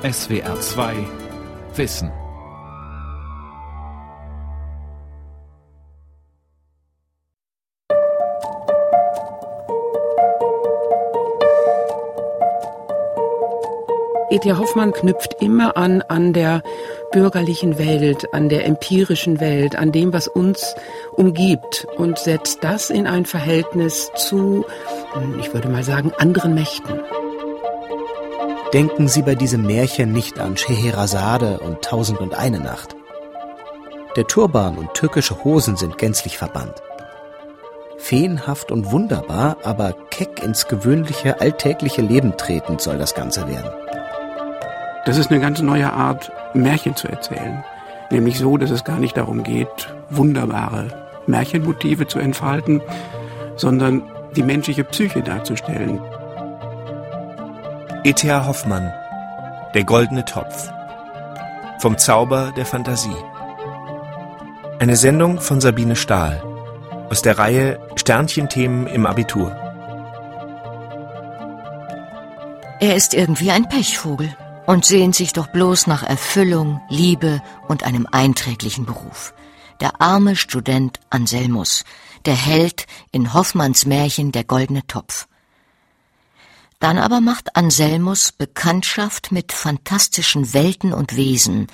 SWR 2 Wissen. E.T. Hoffmann knüpft immer an an der bürgerlichen Welt, an der empirischen Welt, an dem, was uns umgibt und setzt das in ein Verhältnis zu, ich würde mal sagen, anderen Mächten. Denken Sie bei diesem Märchen nicht an Scheherazade und Tausend und eine Nacht. Der Turban und türkische Hosen sind gänzlich verbannt. Feenhaft und wunderbar, aber keck ins gewöhnliche, alltägliche Leben tretend soll das Ganze werden. Das ist eine ganz neue Art, Märchen zu erzählen. Nämlich so, dass es gar nicht darum geht, wunderbare Märchenmotive zu entfalten, sondern die menschliche Psyche darzustellen. E.T.A. Hoffmann Der goldene Topf Vom Zauber der Fantasie Eine Sendung von Sabine Stahl aus der Reihe Sternchenthemen im Abitur. Er ist irgendwie ein Pechvogel und sehnt sich doch bloß nach Erfüllung, Liebe und einem einträglichen Beruf. Der arme Student Anselmus, der Held in Hoffmanns Märchen Der goldene Topf. Dann aber macht Anselmus Bekanntschaft mit fantastischen Welten und Wesen,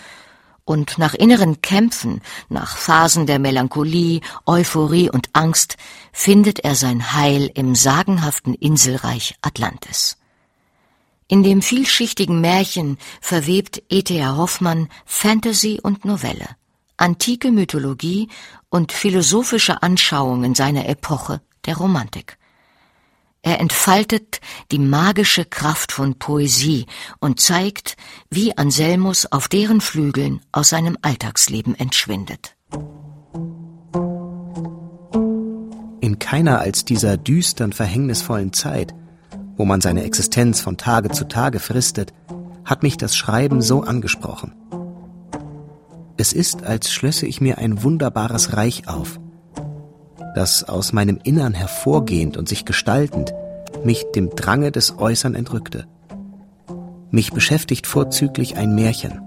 und nach inneren Kämpfen, nach Phasen der Melancholie, Euphorie und Angst findet er sein Heil im sagenhaften Inselreich Atlantis. In dem vielschichtigen Märchen verwebt E.T.A. Hoffmann Fantasy und Novelle, antike Mythologie und philosophische Anschauungen seiner Epoche, der Romantik. Er entfaltet die magische Kraft von Poesie und zeigt, wie Anselmus auf deren Flügeln aus seinem Alltagsleben entschwindet. In keiner als dieser düstern, verhängnisvollen Zeit wo man seine Existenz von Tage zu Tage fristet, hat mich das Schreiben so angesprochen. Es ist, als schlösse ich mir ein wunderbares Reich auf, das aus meinem Innern hervorgehend und sich gestaltend mich dem Drange des Äußern entrückte. Mich beschäftigt vorzüglich ein Märchen.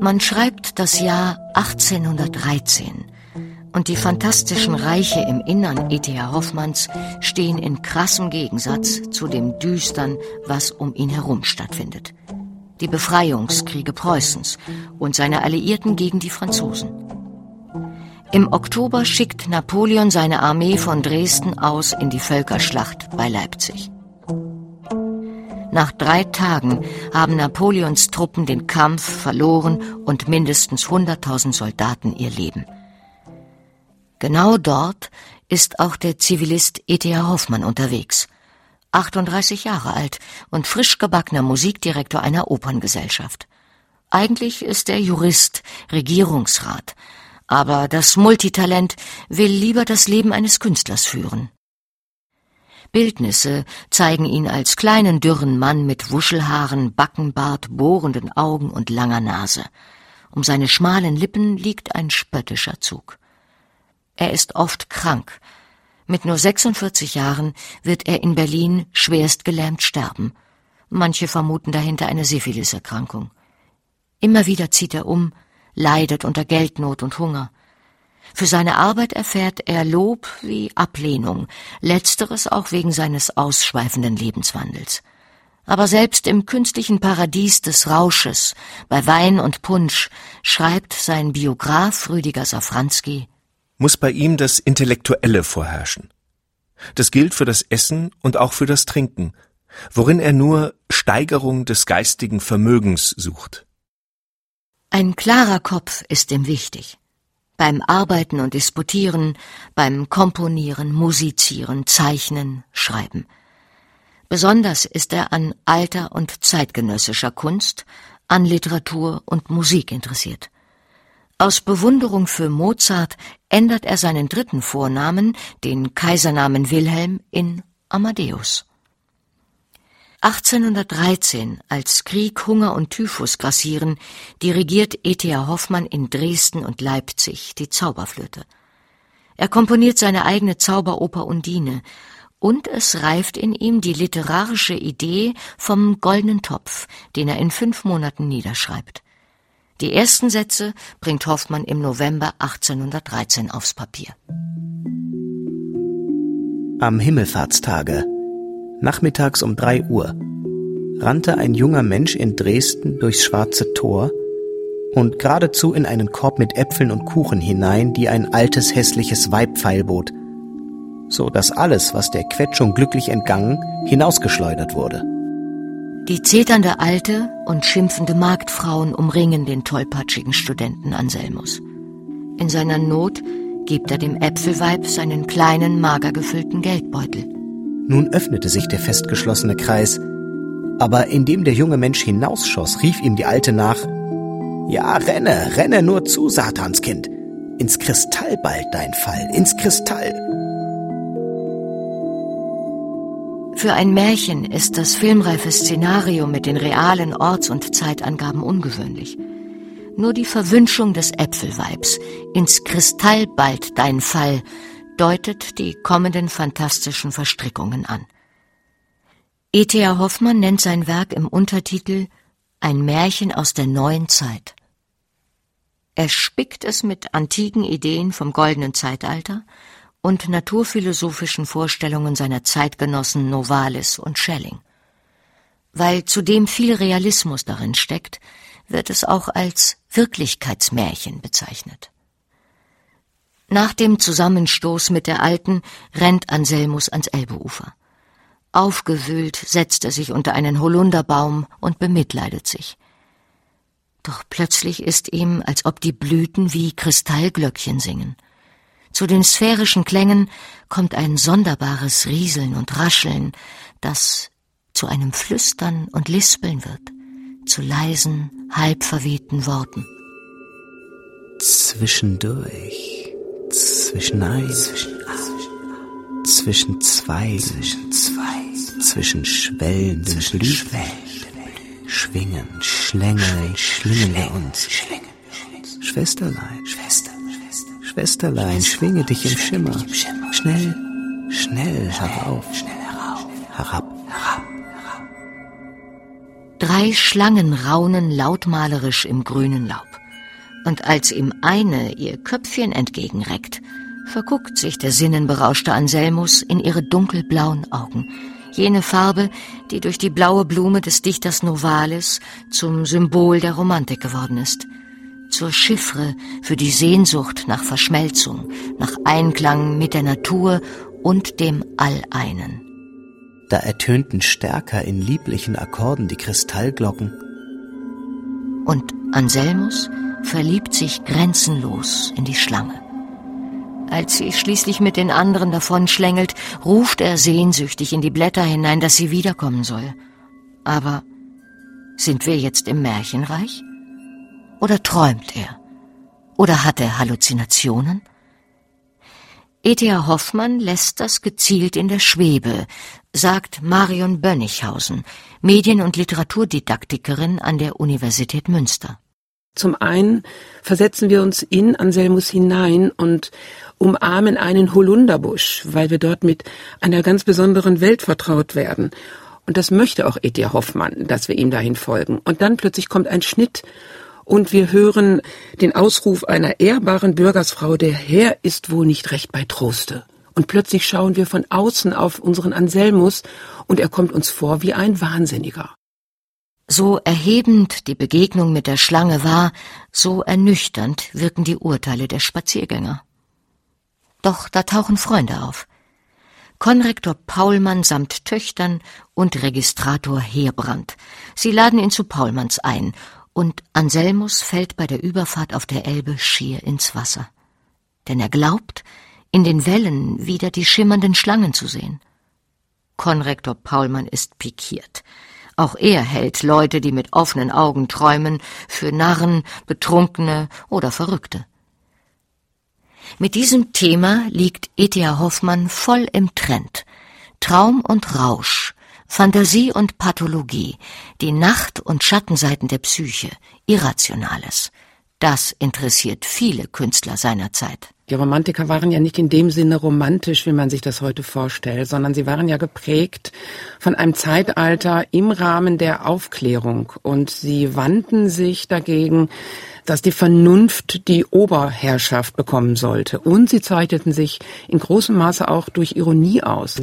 Man schreibt das Jahr 1813 und die fantastischen Reiche im Innern E.T.A. Hoffmanns stehen in krassem Gegensatz zu dem Düstern, was um ihn herum stattfindet. Die Befreiungskriege Preußens und seine Alliierten gegen die Franzosen. Im Oktober schickt Napoleon seine Armee von Dresden aus in die Völkerschlacht bei Leipzig. Nach drei Tagen haben Napoleons Truppen den Kampf verloren und mindestens 100.000 Soldaten ihr Leben. Genau dort ist auch der Zivilist E.T.A. Hoffmann unterwegs. 38 Jahre alt und frisch gebackener Musikdirektor einer Operngesellschaft. Eigentlich ist er Jurist, Regierungsrat, aber das Multitalent will lieber das Leben eines Künstlers führen. Bildnisse zeigen ihn als kleinen dürren Mann mit Wuschelhaaren, Backenbart, bohrenden Augen und langer Nase. Um seine schmalen Lippen liegt ein spöttischer Zug. Er ist oft krank. Mit nur 46 Jahren wird er in Berlin schwerst gelähmt sterben. Manche vermuten dahinter eine Syphiliserkrankung. Immer wieder zieht er um, leidet unter Geldnot und Hunger. Für seine Arbeit erfährt er Lob wie Ablehnung, letzteres auch wegen seines ausschweifenden Lebenswandels. Aber selbst im künstlichen Paradies des Rausches, bei Wein und Punsch, schreibt sein Biograf Rüdiger Safranski muss bei ihm das Intellektuelle vorherrschen. Das gilt für das Essen und auch für das Trinken, worin er nur Steigerung des geistigen Vermögens sucht. Ein klarer Kopf ist ihm wichtig. Beim Arbeiten und Disputieren, beim Komponieren, Musizieren, Zeichnen, Schreiben. Besonders ist er an alter und zeitgenössischer Kunst, an Literatur und Musik interessiert. Aus Bewunderung für Mozart ändert er seinen dritten Vornamen, den Kaisernamen Wilhelm, in Amadeus. 1813, als Krieg, Hunger und Typhus grassieren, dirigiert E.T.A. Hoffmann in Dresden und Leipzig die Zauberflöte. Er komponiert seine eigene Zauberoper Undine und es reift in ihm die literarische Idee vom goldenen Topf, den er in fünf Monaten niederschreibt. Die ersten Sätze bringt Hoffmann im November 1813 aufs Papier. Am Himmelfahrtstage, nachmittags um drei Uhr, rannte ein junger Mensch in Dresden durchs schwarze Tor und geradezu in einen Korb mit Äpfeln und Kuchen hinein, die ein altes hässliches Weib feilbot, so dass alles, was der Quetschung glücklich entgangen, hinausgeschleudert wurde. Die zeternde alte und schimpfende Marktfrauen umringen den tollpatschigen Studenten Anselmus. In seiner Not gibt er dem Äpfelweib seinen kleinen, mager gefüllten Geldbeutel. Nun öffnete sich der festgeschlossene Kreis, aber indem der junge Mensch hinausschoss, rief ihm die Alte nach Ja, renne, renne nur zu, Satanskind. Ins Kristall bald dein Fall, ins Kristall. Für ein Märchen ist das filmreife Szenario mit den realen Orts- und Zeitangaben ungewöhnlich. Nur die Verwünschung des Äpfelweibs, ins Kristall bald dein Fall, deutet die kommenden fantastischen Verstrickungen an. E.T.A. Hoffmann nennt sein Werk im Untertitel Ein Märchen aus der neuen Zeit. Er spickt es mit antiken Ideen vom goldenen Zeitalter und naturphilosophischen Vorstellungen seiner Zeitgenossen Novalis und Schelling. Weil zudem viel Realismus darin steckt, wird es auch als Wirklichkeitsmärchen bezeichnet. Nach dem Zusammenstoß mit der Alten rennt Anselmus ans Elbeufer. Aufgewühlt setzt er sich unter einen Holunderbaum und bemitleidet sich. Doch plötzlich ist ihm, als ob die Blüten wie Kristallglöckchen singen. Zu den sphärischen Klängen kommt ein sonderbares Rieseln und Rascheln, das zu einem Flüstern und Lispeln wird, zu leisen, halb verwehten Worten. Zwischendurch, zwischenein, zwischen, zwischen zwei, zwischen zwei, zwischen schwellenden Blüten, schwingen, schlängeln, schlingen wir uns. Schwesterlein, Schwester. Schwesterlein, schwinge dich im Schimmer. Schnell, schnell herauf. Herab, herab. Drei Schlangen raunen lautmalerisch im grünen Laub. Und als ihm eine ihr Köpfchen entgegenreckt, verguckt sich der sinnenberauschte Anselmus in ihre dunkelblauen Augen. Jene Farbe, die durch die blaue Blume des Dichters Novalis zum Symbol der Romantik geworden ist – zur Chiffre für die Sehnsucht nach Verschmelzung, nach Einklang mit der Natur und dem Alleinen. Da ertönten stärker in lieblichen Akkorden die Kristallglocken. Und Anselmus verliebt sich grenzenlos in die Schlange. Als sie schließlich mit den anderen davonschlängelt, ruft er sehnsüchtig in die Blätter hinein, dass sie wiederkommen soll. Aber sind wir jetzt im Märchenreich? Oder träumt er? Oder hat er Halluzinationen? E.T.A. Hoffmann lässt das gezielt in der Schwebe, sagt Marion Bönnichhausen, Medien- und Literaturdidaktikerin an der Universität Münster. Zum einen versetzen wir uns in Anselmus hinein und umarmen einen Holunderbusch, weil wir dort mit einer ganz besonderen Welt vertraut werden. Und das möchte auch E.T.A. Hoffmann, dass wir ihm dahin folgen. Und dann plötzlich kommt ein Schnitt und wir hören den Ausruf einer ehrbaren Bürgersfrau, der Herr ist wohl nicht recht bei Troste. Und plötzlich schauen wir von außen auf unseren Anselmus und er kommt uns vor wie ein Wahnsinniger. So erhebend die Begegnung mit der Schlange war, so ernüchternd wirken die Urteile der Spaziergänger. Doch da tauchen Freunde auf. Konrektor Paulmann samt Töchtern und Registrator Heerbrand. Sie laden ihn zu Paulmanns ein und Anselmus fällt bei der Überfahrt auf der Elbe schier ins Wasser. Denn er glaubt, in den Wellen wieder die schimmernden Schlangen zu sehen. Konrektor Paulmann ist pikiert. Auch er hält Leute, die mit offenen Augen träumen, für Narren, Betrunkene oder Verrückte. Mit diesem Thema liegt E.T.A. Hoffmann voll im Trend. Traum und Rausch, Fantasie und Pathologie, die Nacht- und Schattenseiten der Psyche, Irrationales. Das interessiert viele Künstler seiner Zeit. Die Romantiker waren ja nicht in dem Sinne romantisch, wie man sich das heute vorstellt, sondern sie waren ja geprägt von einem Zeitalter im Rahmen der Aufklärung und sie wandten sich dagegen, dass die Vernunft die Oberherrschaft bekommen sollte und sie zeichneten sich in großem Maße auch durch Ironie aus.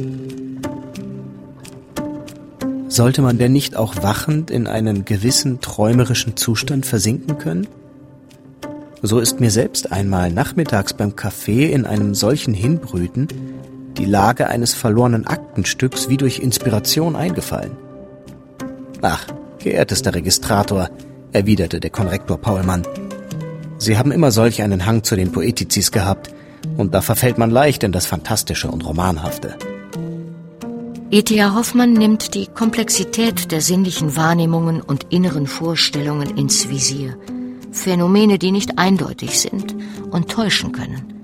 Sollte man denn nicht auch wachend in einen gewissen träumerischen Zustand versinken können? So ist mir selbst einmal nachmittags beim Kaffee in einem solchen Hinbrüten die Lage eines verlorenen Aktenstücks wie durch Inspiration eingefallen. Ach, geehrtester Registrator, erwiderte der Konrektor Paulmann. Sie haben immer solch einen Hang zu den Poetizis gehabt, und da verfällt man leicht in das Fantastische und Romanhafte. E.T.A. Hoffmann nimmt die Komplexität der sinnlichen Wahrnehmungen und inneren Vorstellungen ins Visier – Phänomene, die nicht eindeutig sind und täuschen können.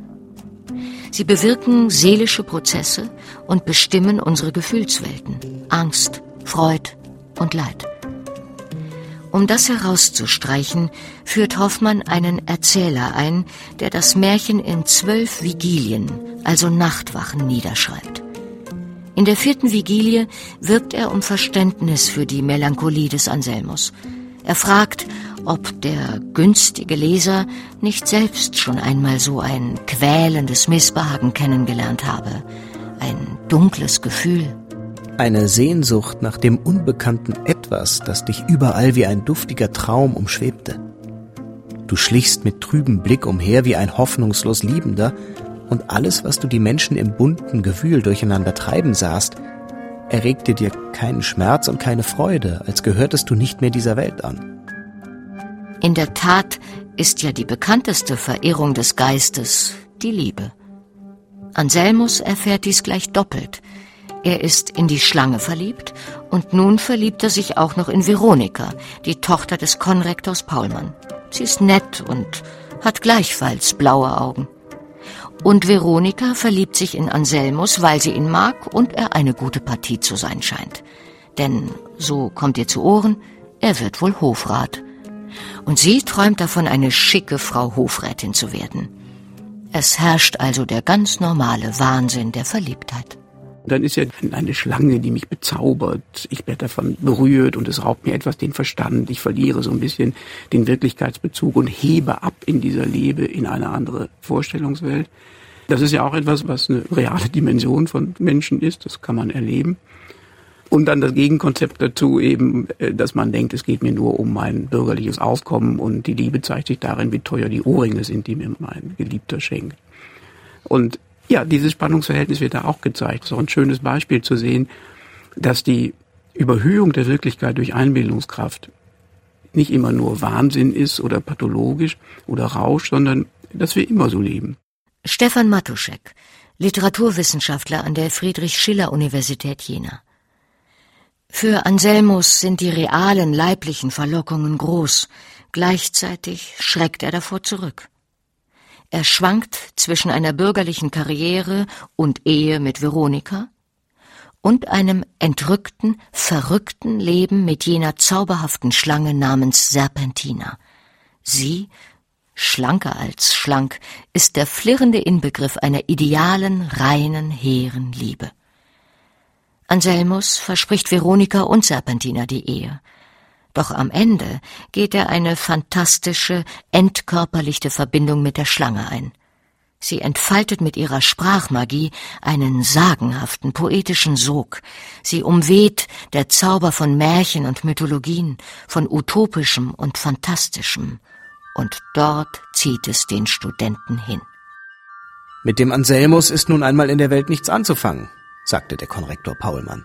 Sie bewirken seelische Prozesse und bestimmen unsere Gefühlswelten, Angst, Freud und Leid. Um das herauszustreichen, führt Hoffmann einen Erzähler ein, der das Märchen in zwölf Vigilien, also Nachtwachen, niederschreibt. In der vierten Vigilie wirbt er um Verständnis für die Melancholie des Anselmus. Er fragt, ob der günstige Leser nicht selbst schon einmal so ein quälendes Missbehagen kennengelernt habe, ein dunkles Gefühl. Eine Sehnsucht nach dem unbekannten Etwas, das dich überall wie ein duftiger Traum umschwebte. Du schlichst mit trübem Blick umher wie ein hoffnungslos Liebender, und alles, was du die Menschen im bunten Gewühl durcheinander treiben sahst, erregte dir keinen Schmerz und keine Freude, als gehörtest du nicht mehr dieser Welt an. In der Tat ist ja die bekannteste Verehrung des Geistes die Liebe. Anselmus erfährt dies gleich doppelt. Er ist in die Schlange verliebt und nun verliebt er sich auch noch in Veronika, die Tochter des Konrektors Paulmann. Sie ist nett und hat gleichfalls blaue Augen. Und Veronika verliebt sich in Anselmus, weil sie ihn mag und er eine gute Partie zu sein scheint. Denn, so kommt ihr zu Ohren, er wird wohl Hofrat und sie träumt davon, eine schicke Frau Hofrätin zu werden. Es herrscht also der ganz normale Wahnsinn der Verliebtheit. Dann ist ja eine Schlange, die mich bezaubert. Ich werde davon berührt und es raubt mir etwas den Verstand. Ich verliere so ein bisschen den Wirklichkeitsbezug und hebe ab in dieser Liebe in eine andere Vorstellungswelt. Das ist ja auch etwas, was eine reale Dimension von Menschen ist. Das kann man erleben. Und dann das Gegenkonzept dazu eben, äh, dass man denkt, es geht mir nur um mein bürgerliches Aufkommen und die Liebe zeigt sich darin, wie teuer die Ohrringe sind, die mir mein Geliebter schenkt. Und ja, dieses Spannungsverhältnis wird da auch gezeigt. So ein schönes Beispiel zu sehen, dass die Überhöhung der Wirklichkeit durch Einbildungskraft nicht immer nur Wahnsinn ist oder pathologisch oder Rausch, sondern dass wir immer so leben. Stefan Matuschek, Literaturwissenschaftler an der Friedrich-Schiller-Universität Jena. Für Anselmus sind die realen leiblichen Verlockungen groß, gleichzeitig schreckt er davor zurück. Er schwankt zwischen einer bürgerlichen Karriere und Ehe mit Veronika und einem entrückten, verrückten Leben mit jener zauberhaften Schlange namens Serpentina. Sie, schlanker als schlank, ist der flirrende Inbegriff einer idealen, reinen, hehren Liebe. Anselmus verspricht Veronika und Serpentina die Ehe. Doch am Ende geht er eine fantastische, entkörperlichte Verbindung mit der Schlange ein. Sie entfaltet mit ihrer Sprachmagie einen sagenhaften, poetischen Sog. Sie umweht der Zauber von Märchen und Mythologien, von utopischem und fantastischem. Und dort zieht es den Studenten hin. Mit dem Anselmus ist nun einmal in der Welt nichts anzufangen sagte der Konrektor Paulmann.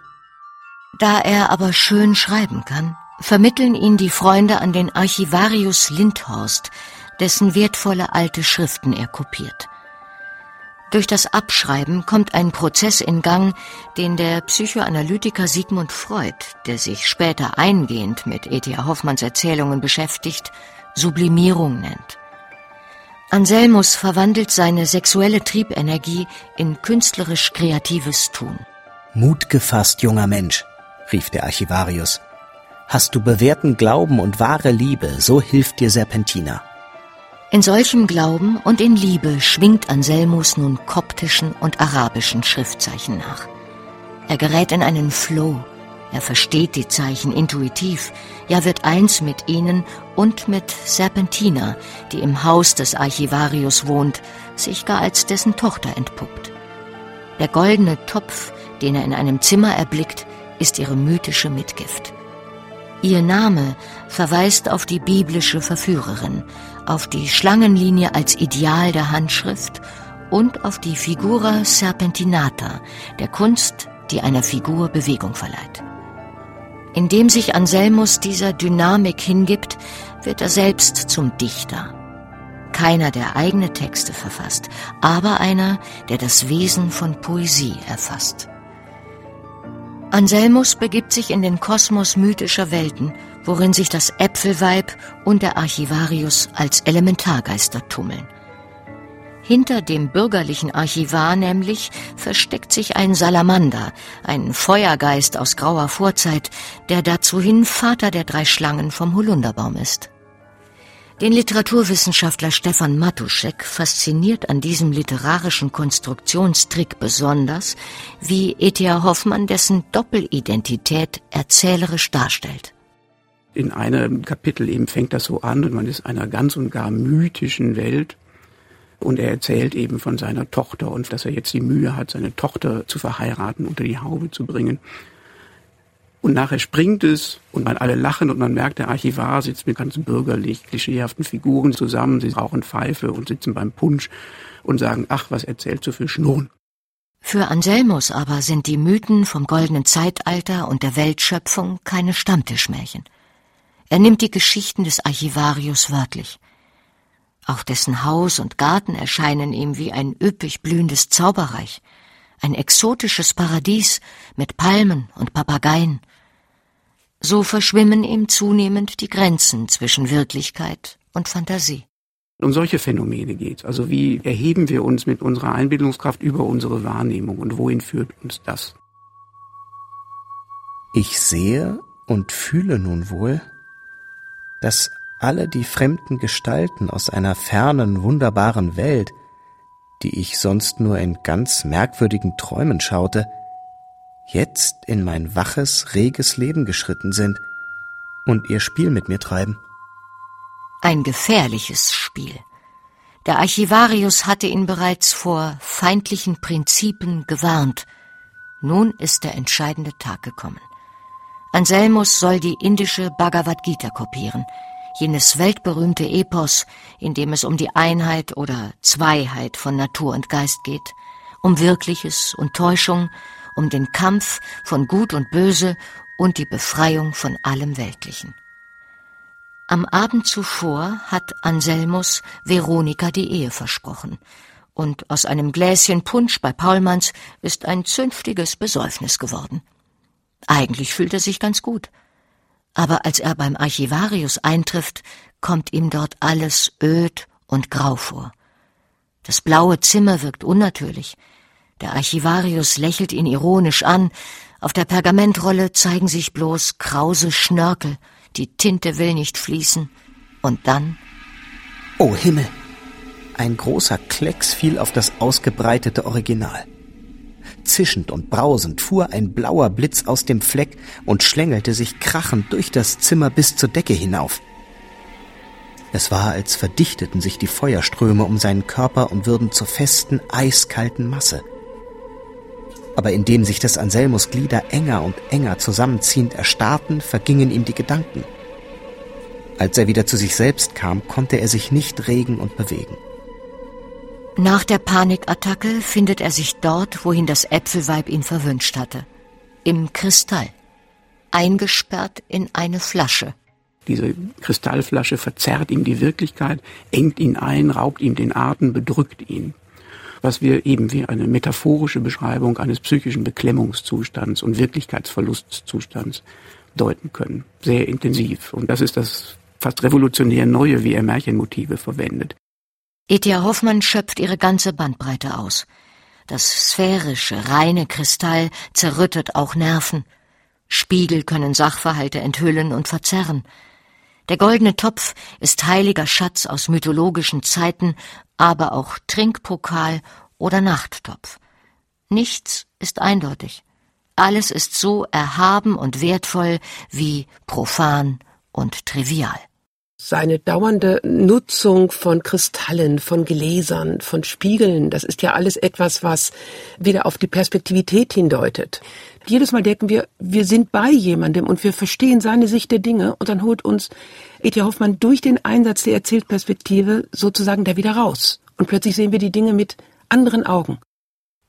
Da er aber schön schreiben kann, vermitteln ihn die Freunde an den Archivarius Lindhorst, dessen wertvolle alte Schriften er kopiert. Durch das Abschreiben kommt ein Prozess in Gang, den der Psychoanalytiker Sigmund Freud, der sich später eingehend mit E.T.A. Hoffmanns Erzählungen beschäftigt, Sublimierung nennt. Anselmus verwandelt seine sexuelle Triebenergie in künstlerisch kreatives Tun. Mut gefasst, junger Mensch, rief der Archivarius. Hast du bewährten Glauben und wahre Liebe, so hilft dir Serpentina. In solchem Glauben und in Liebe schwingt Anselmus nun koptischen und arabischen Schriftzeichen nach. Er gerät in einen Flow, er versteht die Zeichen intuitiv, ja wird eins mit ihnen und mit Serpentina, die im Haus des Archivarius wohnt, sich gar als dessen Tochter entpuppt. Der goldene Topf, den er in einem Zimmer erblickt, ist ihre mythische Mitgift. Ihr Name verweist auf die biblische Verführerin, auf die Schlangenlinie als Ideal der Handschrift und auf die Figura Serpentinata, der Kunst, die einer Figur Bewegung verleiht. Indem sich Anselmus dieser Dynamik hingibt, wird er selbst zum Dichter. Keiner, der eigene Texte verfasst, aber einer, der das Wesen von Poesie erfasst. Anselmus begibt sich in den Kosmos mythischer Welten worin sich das Äpfelweib und der Archivarius als Elementargeister tummeln. Hinter dem bürgerlichen Archivar nämlich versteckt sich ein Salamander, ein Feuergeist aus grauer Vorzeit, der dazuhin Vater der drei Schlangen vom Holunderbaum ist. Den Literaturwissenschaftler Stefan Matuschek fasziniert an diesem literarischen Konstruktionstrick besonders, wie E.T.A. Hoffmann dessen Doppelidentität erzählerisch darstellt in einem Kapitel eben fängt das so an und man ist einer ganz und gar mythischen Welt. Und er erzählt eben von seiner Tochter und dass er jetzt die Mühe hat, seine Tochter zu verheiraten, unter die Haube zu bringen. Und nachher springt es und man alle lachen und man merkt, der Archivar sitzt mit ganz bürgerlich, klischeehaften Figuren zusammen. Sie rauchen Pfeife und sitzen beim Punsch und sagen, ach, was erzählt so viel Schnurren. Für Anselmus aber sind die Mythen vom goldenen Zeitalter und der Weltschöpfung keine Stammtischmärchen. Er nimmt die Geschichten des Archivarius wörtlich. Auch dessen Haus und Garten erscheinen ihm wie ein üppig blühendes Zauberreich, ein exotisches Paradies mit Palmen und Papageien. So verschwimmen ihm zunehmend die Grenzen zwischen Wirklichkeit und Fantasie. Um solche Phänomene geht's. Also wie erheben wir uns mit unserer Einbildungskraft über unsere Wahrnehmung und wohin führt uns das? Ich sehe und fühle nun wohl, dass alle die fremden Gestalten aus einer fernen, wunderbaren Welt, die ich sonst nur in ganz merkwürdigen Träumen schaute, jetzt in mein waches, reges Leben geschritten sind und ihr Spiel mit mir treiben. Ein gefährliches Spiel. Der Archivarius hatte ihn bereits vor feindlichen Prinzipen gewarnt. Nun ist der entscheidende Tag gekommen. Anselmus soll die indische Bhagavad Gita kopieren, jenes weltberühmte Epos, in dem es um die Einheit oder Zweiheit von Natur und Geist geht, um Wirkliches und Täuschung, um den Kampf von Gut und Böse und die Befreiung von allem Weltlichen. Am Abend zuvor hat Anselmus Veronika die Ehe versprochen, und aus einem Gläschen Punsch bei Paulmanns ist ein zünftiges Besäufnis geworden. Eigentlich fühlt er sich ganz gut. Aber als er beim Archivarius eintrifft, kommt ihm dort alles öd und grau vor. Das blaue Zimmer wirkt unnatürlich. Der Archivarius lächelt ihn ironisch an. Auf der Pergamentrolle zeigen sich bloß krause Schnörkel. Die Tinte will nicht fließen. Und dann. Oh Himmel! Ein großer Klecks fiel auf das ausgebreitete Original. Zischend und brausend fuhr ein blauer Blitz aus dem Fleck und schlängelte sich krachend durch das Zimmer bis zur Decke hinauf. Es war, als verdichteten sich die Feuerströme um seinen Körper und würden zur festen, eiskalten Masse. Aber indem sich des Anselmus Glieder enger und enger zusammenziehend erstarrten, vergingen ihm die Gedanken. Als er wieder zu sich selbst kam, konnte er sich nicht regen und bewegen. Nach der Panikattacke findet er sich dort, wohin das Äpfelweib ihn verwünscht hatte. Im Kristall. Eingesperrt in eine Flasche. Diese Kristallflasche verzerrt ihm die Wirklichkeit, engt ihn ein, raubt ihm den Atem, bedrückt ihn. Was wir eben wie eine metaphorische Beschreibung eines psychischen Beklemmungszustands und Wirklichkeitsverlustzustands deuten können. Sehr intensiv. Und das ist das fast revolutionär Neue, wie er Märchenmotive verwendet. E.T.A. Hoffmann schöpft ihre ganze Bandbreite aus. Das sphärische, reine Kristall zerrüttet auch Nerven. Spiegel können Sachverhalte enthüllen und verzerren. Der goldene Topf ist heiliger Schatz aus mythologischen Zeiten, aber auch Trinkpokal oder Nachttopf. Nichts ist eindeutig. Alles ist so erhaben und wertvoll wie profan und trivial. Seine dauernde Nutzung von Kristallen, von Gläsern, von Spiegeln, das ist ja alles etwas, was wieder auf die Perspektivität hindeutet. Jedes Mal denken wir, wir sind bei jemandem und wir verstehen seine Sicht der Dinge und dann holt uns E.T. Hoffmann durch den Einsatz der Erzählperspektive sozusagen da wieder raus. Und plötzlich sehen wir die Dinge mit anderen Augen.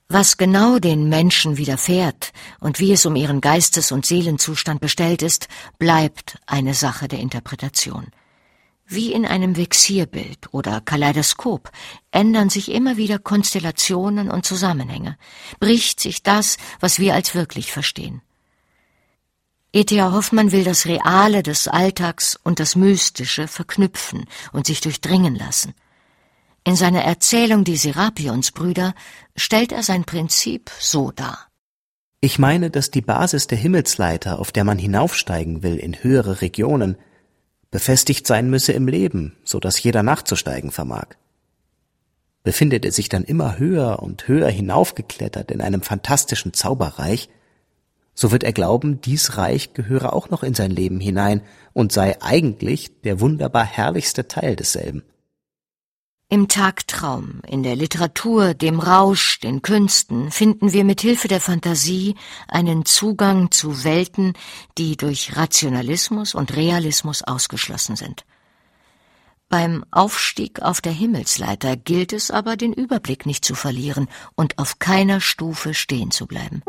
Was genau den Menschen widerfährt und wie es um ihren Geistes- und Seelenzustand bestellt ist, bleibt eine Sache der Interpretation. Wie in einem Vexierbild oder Kaleidoskop ändern sich immer wieder Konstellationen und Zusammenhänge, bricht sich das, was wir als wirklich verstehen. E.T.A. Hoffmann will das Reale des Alltags und das Mystische verknüpfen und sich durchdringen lassen. In seiner Erzählung Die Serapionsbrüder stellt er sein Prinzip so dar. Ich meine, dass die Basis der Himmelsleiter, auf der man hinaufsteigen will in höhere Regionen, befestigt sein müsse im Leben, so dass jeder nachzusteigen vermag. Befindet er sich dann immer höher und höher hinaufgeklettert in einem fantastischen Zauberreich, so wird er glauben, dies Reich gehöre auch noch in sein Leben hinein und sei eigentlich der wunderbar herrlichste Teil desselben. Im Tagtraum, in der Literatur, dem Rausch, den Künsten finden wir mit Hilfe der Fantasie einen Zugang zu Welten, die durch Rationalismus und Realismus ausgeschlossen sind. Beim Aufstieg auf der Himmelsleiter gilt es aber, den Überblick nicht zu verlieren und auf keiner Stufe stehen zu bleiben.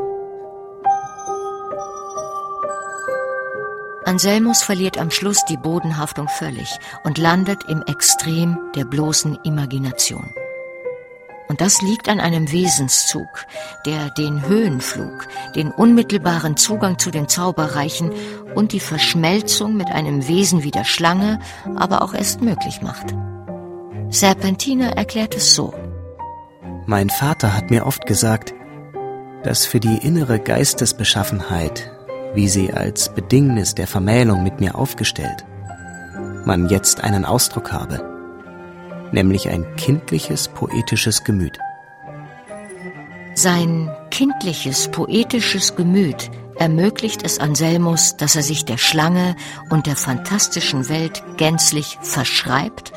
Anselmus verliert am Schluss die Bodenhaftung völlig und landet im Extrem der bloßen Imagination. Und das liegt an einem Wesenszug, der den Höhenflug, den unmittelbaren Zugang zu den Zauberreichen und die Verschmelzung mit einem Wesen wie der Schlange aber auch erst möglich macht. Serpentina erklärt es so. Mein Vater hat mir oft gesagt, dass für die innere Geistesbeschaffenheit wie sie als Bedingnis der Vermählung mit mir aufgestellt, man jetzt einen Ausdruck habe, nämlich ein kindliches, poetisches Gemüt. Sein kindliches, poetisches Gemüt ermöglicht es Anselmus, dass er sich der Schlange und der fantastischen Welt gänzlich verschreibt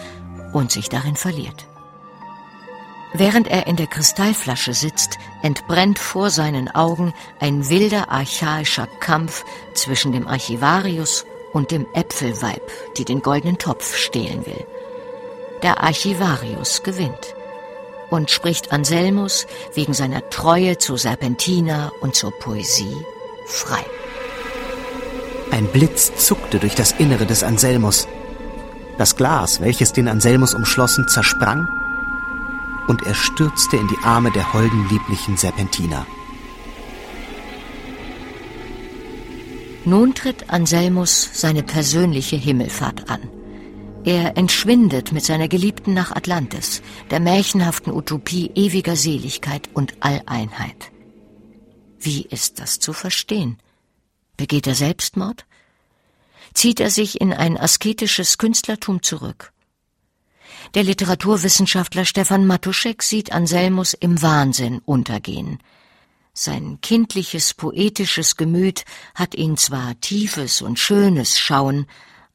und sich darin verliert. Während er in der Kristallflasche sitzt, entbrennt vor seinen Augen ein wilder archaischer Kampf zwischen dem Archivarius und dem Äpfelweib, die den goldenen Topf stehlen will. Der Archivarius gewinnt und spricht Anselmus wegen seiner Treue zu Serpentina und zur Poesie frei. Ein Blitz zuckte durch das Innere des Anselmus. Das Glas, welches den Anselmus umschlossen, zersprang und er stürzte in die Arme der holden, lieblichen Serpentina. Nun tritt Anselmus seine persönliche Himmelfahrt an. Er entschwindet mit seiner Geliebten nach Atlantis, der märchenhaften Utopie ewiger Seligkeit und Alleinheit. Wie ist das zu verstehen? Begeht er Selbstmord? Zieht er sich in ein asketisches Künstlertum zurück? Der Literaturwissenschaftler Stefan Matuschek sieht Anselmus im Wahnsinn untergehen. Sein kindliches, poetisches Gemüt hat ihn zwar tiefes und schönes Schauen,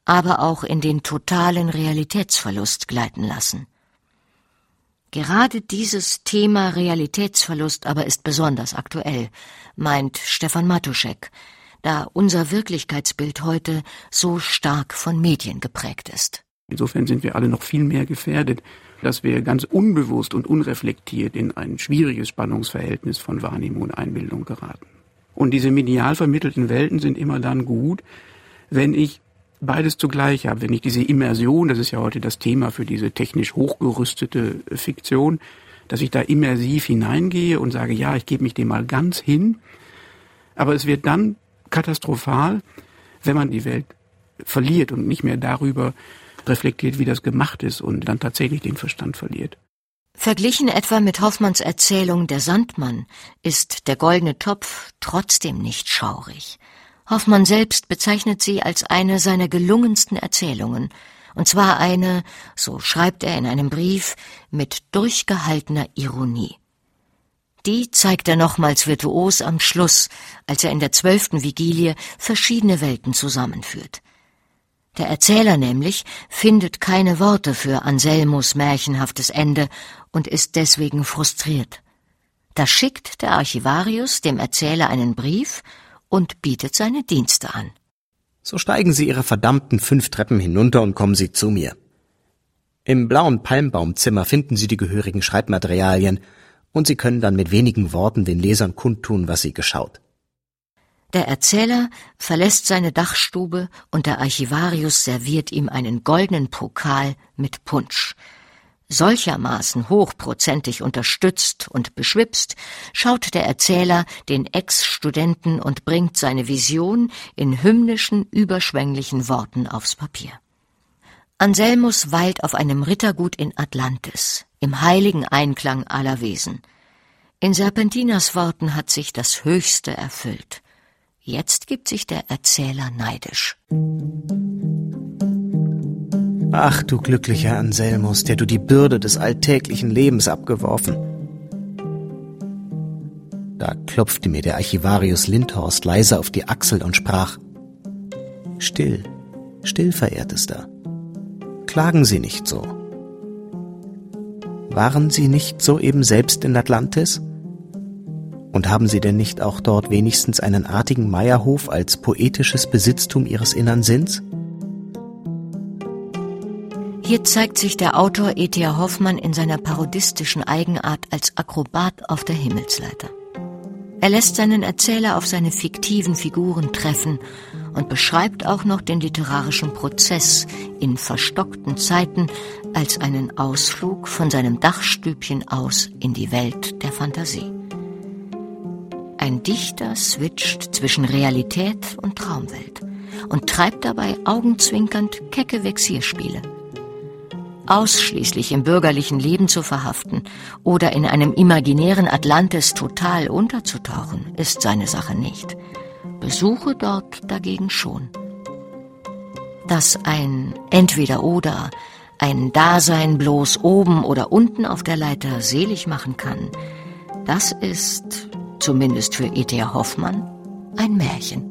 aber auch in den totalen Realitätsverlust gleiten lassen. Gerade dieses Thema Realitätsverlust aber ist besonders aktuell, meint Stefan Matuschek, da unser Wirklichkeitsbild heute so stark von Medien geprägt ist. Insofern sind wir alle noch viel mehr gefährdet, dass wir ganz unbewusst und unreflektiert in ein schwieriges Spannungsverhältnis von Wahrnehmung und Einbildung geraten. Und diese medial vermittelten Welten sind immer dann gut, wenn ich beides zugleich habe, wenn ich diese Immersion, das ist ja heute das Thema für diese technisch hochgerüstete Fiktion, dass ich da immersiv hineingehe und sage, ja, ich gebe mich dem mal ganz hin, aber es wird dann katastrophal, wenn man die Welt verliert und nicht mehr darüber reflektiert, wie das gemacht ist und dann tatsächlich den Verstand verliert. Verglichen etwa mit Hoffmanns Erzählung Der Sandmann ist der goldene Topf trotzdem nicht schaurig. Hoffmann selbst bezeichnet sie als eine seiner gelungensten Erzählungen, und zwar eine, so schreibt er in einem Brief, mit durchgehaltener Ironie. Die zeigt er nochmals virtuos am Schluss, als er in der zwölften Vigilie verschiedene Welten zusammenführt. Der Erzähler nämlich findet keine Worte für Anselmus märchenhaftes Ende und ist deswegen frustriert. Da schickt der Archivarius dem Erzähler einen Brief und bietet seine Dienste an. So steigen Sie Ihre verdammten fünf Treppen hinunter und kommen Sie zu mir. Im blauen Palmbaumzimmer finden Sie die gehörigen Schreibmaterialien, und Sie können dann mit wenigen Worten den Lesern kundtun, was Sie geschaut. Der Erzähler verlässt seine Dachstube und der Archivarius serviert ihm einen goldenen Pokal mit Punsch. Solchermaßen hochprozentig unterstützt und beschwipst, schaut der Erzähler den Ex-Studenten und bringt seine Vision in hymnischen, überschwänglichen Worten aufs Papier. Anselmus weilt auf einem Rittergut in Atlantis, im heiligen Einklang aller Wesen. In Serpentinas Worten hat sich das Höchste erfüllt. Jetzt gibt sich der Erzähler neidisch. Ach, du glücklicher Anselmus, der du die Bürde des alltäglichen Lebens abgeworfen. Da klopfte mir der Archivarius Lindhorst leise auf die Achsel und sprach Still, still, verehrtester. Klagen Sie nicht so. Waren Sie nicht soeben selbst in Atlantis? Und haben Sie denn nicht auch dort wenigstens einen artigen Meierhof als poetisches Besitztum Ihres innern Sinns? Hier zeigt sich der Autor E.T.A. Hoffmann in seiner parodistischen Eigenart als Akrobat auf der Himmelsleiter. Er lässt seinen Erzähler auf seine fiktiven Figuren treffen und beschreibt auch noch den literarischen Prozess in verstockten Zeiten als einen Ausflug von seinem Dachstübchen aus in die Welt der Fantasie. Ein Dichter switcht zwischen Realität und Traumwelt und treibt dabei augenzwinkernd kecke Vexierspiele – ausschließlich im bürgerlichen Leben zu verhaften oder in einem imaginären Atlantis total unterzutauchen, ist seine Sache nicht. Besuche dort dagegen schon. Dass ein entweder oder, ein Dasein bloß oben oder unten auf der Leiter selig machen kann, das ist, zumindest für E.T.A. Hoffmann, ein Märchen.